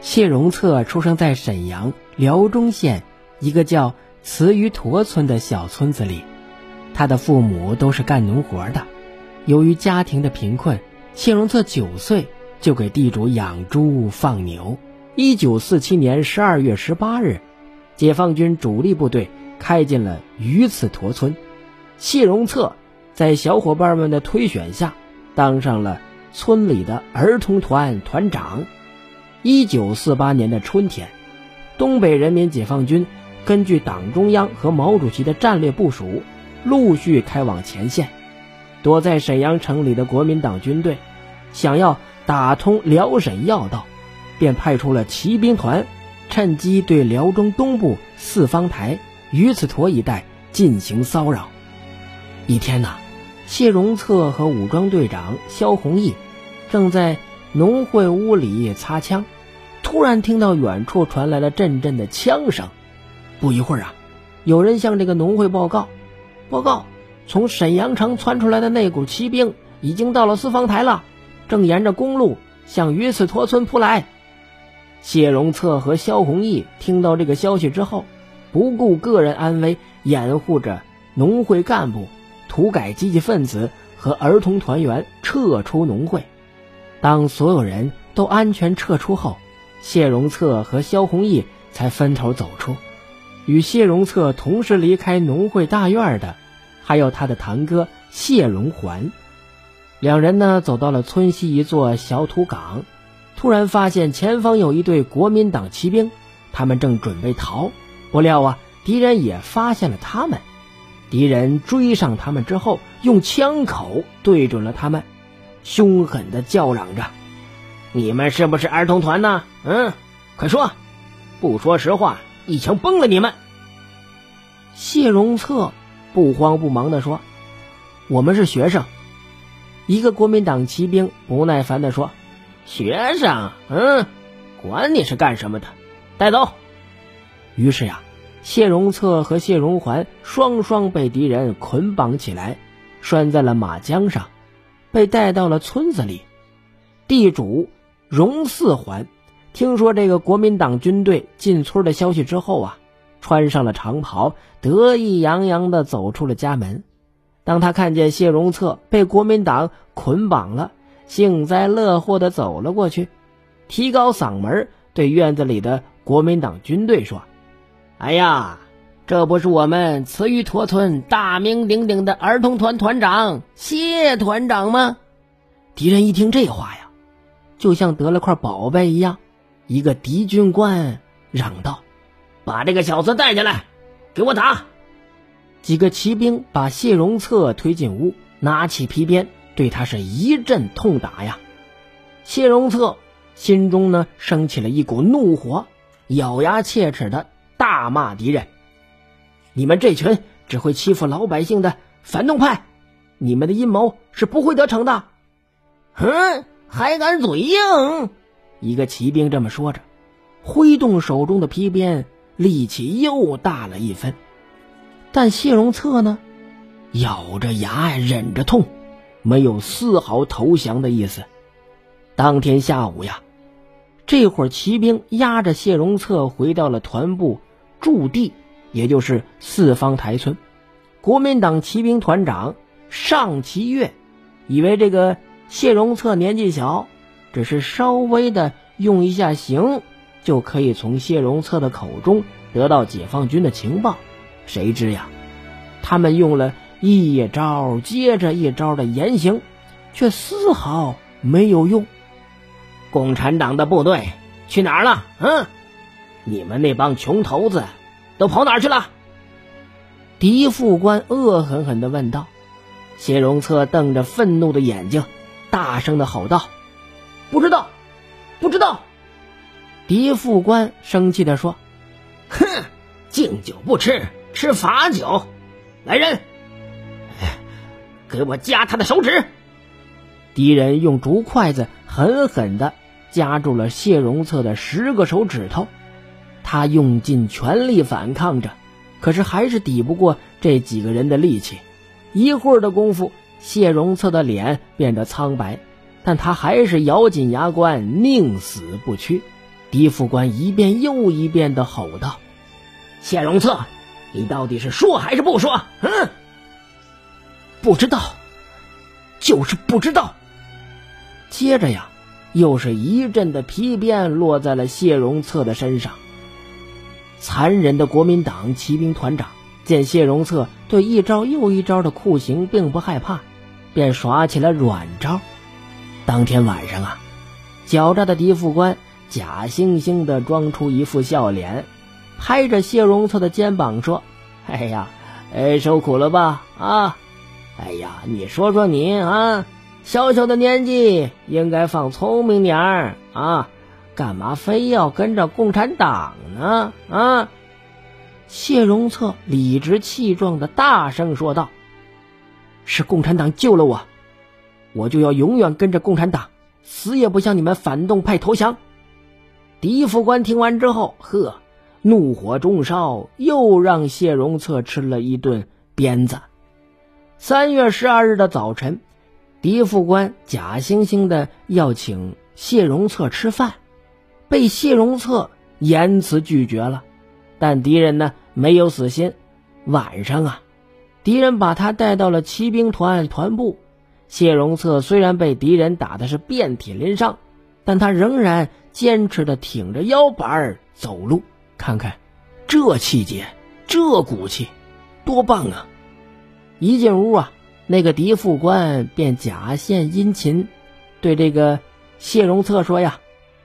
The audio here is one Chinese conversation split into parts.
谢荣策出生在沈阳辽中县一个叫慈鱼坨村的小村子里，他的父母都是干农活的。由于家庭的贫困，谢荣策九岁就给地主养猪放牛。一九四七年十二月十八日，解放军主力部队开进了鱼刺坨村，谢荣策在小伙伴们的推选下，当上了村里的儿童团团长。一九四八年的春天，东北人民解放军根据党中央和毛主席的战略部署，陆续开往前线。躲在沈阳城里的国民党军队，想要打通辽沈要道，便派出了骑兵团，趁机对辽中东部四方台、鱼刺坨一带进行骚扰。一天呐，谢荣策和武装队长肖弘毅正在。农会屋里擦枪，突然听到远处传来了阵阵的枪声。不一会儿啊，有人向这个农会报告：“报告，从沈阳城窜出来的那股骑兵已经到了四方台了，正沿着公路向榆次坨村扑来。”谢荣策和萧弘毅听到这个消息之后，不顾个人安危，掩护着农会干部、土改积极分子和儿童团员撤出农会。当所有人都安全撤出后，谢荣策和萧弘毅才分头走出。与谢荣策同时离开农会大院的，还有他的堂哥谢荣环。两人呢，走到了村西一座小土岗，突然发现前方有一队国民党骑兵，他们正准备逃。不料啊，敌人也发现了他们。敌人追上他们之后，用枪口对准了他们。凶狠的叫嚷着：“你们是不是儿童团呢？嗯，快说！不说实话，一枪崩了你们！”谢荣策不慌不忙的说：“我们是学生。”一个国民党骑兵不耐烦的说：“学生？嗯，管你是干什么的，带走！”于是呀，谢荣策和谢荣环双双被敌人捆绑起来，拴在了马缰上。被带到了村子里，地主荣四环听说这个国民党军队进村的消息之后啊，穿上了长袍，得意洋洋地走出了家门。当他看见谢荣策被国民党捆绑了，幸灾乐祸地走了过去，提高嗓门对院子里的国民党军队说：“哎呀！”这不是我们慈玉坨村大名鼎鼎的儿童团团长谢团长吗？敌人一听这话呀，就像得了块宝贝一样。一个敌军官嚷道：“把这个小子带进来，给我打！”几个骑兵把谢荣策推进屋，拿起皮鞭对他是一阵痛打呀。谢荣策心中呢升起了一股怒火，咬牙切齿的大骂敌人。你们这群只会欺负老百姓的反动派，你们的阴谋是不会得逞的。哼，还敢嘴硬！一个骑兵这么说着，挥动手中的皮鞭，力气又大了一分。但谢荣策呢，咬着牙忍着痛，没有丝毫投降的意思。当天下午呀，这会儿骑兵押着谢荣策回到了团部驻地。也就是四方台村，国民党骑兵团长尚其月以为这个谢荣策年纪小，只是稍微的用一下刑，就可以从谢荣策的口中得到解放军的情报。谁知呀，他们用了一招接着一招的严刑，却丝毫没有用。共产党的部队去哪儿了？嗯，你们那帮穷头子！都跑哪去了？狄副官恶狠狠的问道。谢荣策瞪着愤怒的眼睛，大声的吼道：“不知道，不知道！”狄副官生气的说：“哼，敬酒不吃吃罚酒，来人，给我夹他的手指！”敌人用竹筷子狠狠的夹住了谢荣策的十个手指头。他用尽全力反抗着，可是还是抵不过这几个人的力气。一会儿的功夫，谢荣策的脸变得苍白，但他还是咬紧牙关，宁死不屈。狄副官一遍又一遍的吼道：“谢荣策，你到底是说还是不说？”嗯，不知道，就是不知道。接着呀，又是一阵的皮鞭落在了谢荣策的身上。残忍的国民党骑兵团长见谢荣策对一招又一招的酷刑并不害怕，便耍起了软招。当天晚上啊，狡诈的狄副官假惺惺的装出一副笑脸，拍着谢荣策的肩膀说：“哎呀，哎，受苦了吧？啊，哎呀，你说说你啊，小小的年纪应该放聪明点儿啊。”干嘛非要跟着共产党呢？啊！谢荣策理直气壮的大声说道：“是共产党救了我，我就要永远跟着共产党，死也不向你们反动派投降。”狄副官听完之后，呵，怒火中烧，又让谢荣策吃了一顿鞭子。三月十二日的早晨，狄副官假惺惺的要请谢荣策吃饭。被谢荣策严词拒绝了，但敌人呢没有死心。晚上啊，敌人把他带到了骑兵团团部。谢荣策虽然被敌人打的是遍体鳞伤，但他仍然坚持的挺着腰板走路。看看这气节，这骨气，多棒啊！一进屋啊，那个狄副官便假献殷勤，对这个谢荣策说呀。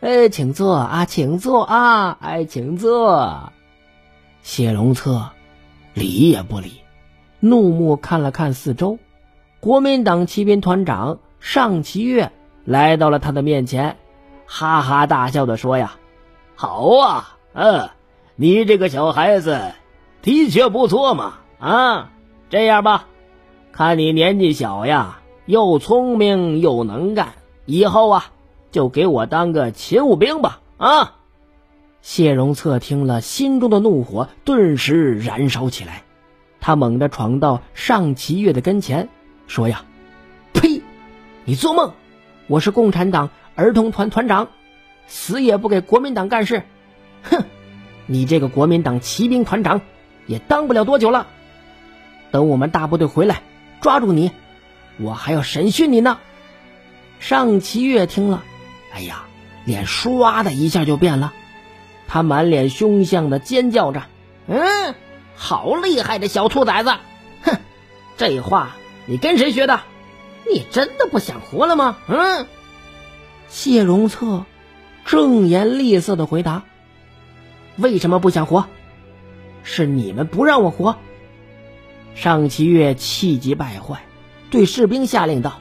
哎，请坐啊，请坐啊，哎，请坐。谢龙策理也不理，怒目看了看四周，国民党骑兵团长尚其月来到了他的面前，哈哈大笑的说：“呀，好啊，嗯，你这个小孩子的确不错嘛，啊，这样吧，看你年纪小呀，又聪明又能干，以后啊。”就给我当个勤务兵吧！啊！谢荣策听了，心中的怒火顿时燃烧起来。他猛地闯到尚齐月的跟前，说：“呀，呸！你做梦！我是共产党儿童团团长，死也不给国民党干事。哼！你这个国民党骑兵团长，也当不了多久了。等我们大部队回来，抓住你，我还要审讯你呢。”尚齐月听了。哎呀，脸唰的一下就变了，他满脸凶相的尖叫着：“嗯，好厉害的小兔崽子！哼，这话你跟谁学的？你真的不想活了吗？”嗯，谢荣策正颜厉色的回答：“为什么不想活？是你们不让我活。”尚其月气急败坏，对士兵下令道：“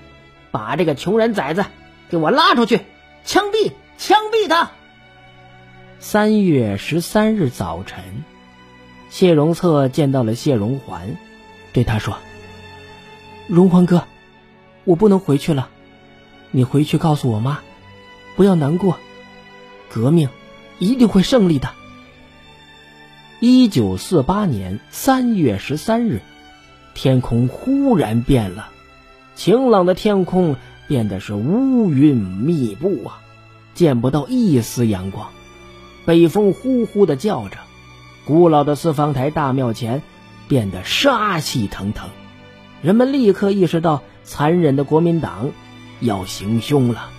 把这个穷人崽子给我拉出去！”枪毙！枪毙他！三月十三日早晨，谢荣策见到了谢荣环，对他说：“荣环哥，我不能回去了，你回去告诉我妈，不要难过，革命一定会胜利的。”一九四八年三月十三日，天空忽然变了，晴朗的天空。变得是乌云密布啊，见不到一丝阳光。北风呼呼的叫着，古老的四方台大庙前变得杀气腾腾。人们立刻意识到，残忍的国民党要行凶了。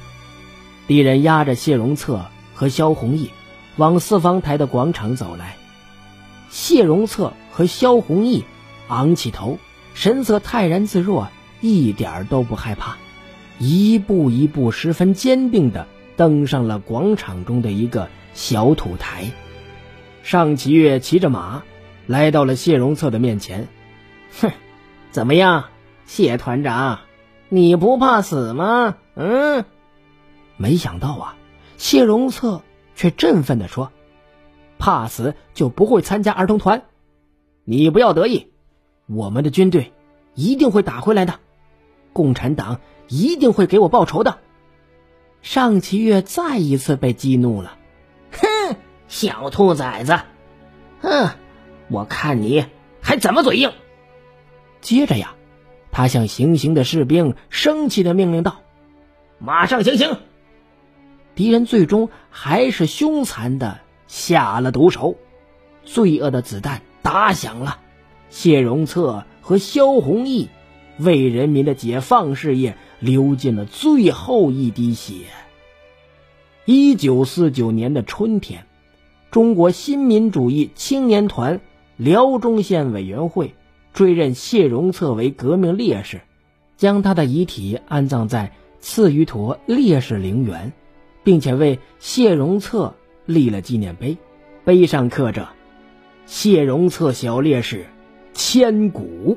敌人押着谢荣策和萧弘毅往四方台的广场走来。谢荣策和萧弘毅昂起头，神色泰然自若，一点都不害怕。一步一步，十分坚定的登上了广场中的一个小土台。尚其月骑着马来到了谢荣策的面前，哼，怎么样，谢团长，你不怕死吗？嗯，没想到啊，谢荣策却振奋的说：“怕死就不会参加儿童团，你不要得意，我们的军队一定会打回来的，共产党。”一定会给我报仇的。尚其月再一次被激怒了，哼，小兔崽子，哼，我看你还怎么嘴硬！接着呀，他向行刑的士兵生气的命令道：“马上行刑！”敌人最终还是凶残的下了毒手。罪恶的子弹打响了，谢荣策和萧弘毅为人民的解放事业流尽了最后一滴血。一九四九年的春天，中国新民主义青年团辽中县委员会追认谢荣策为革命烈士，将他的遗体安葬在次于陀烈士陵园。并且为谢荣策立了纪念碑，碑上刻着“谢荣策小烈士，千古”。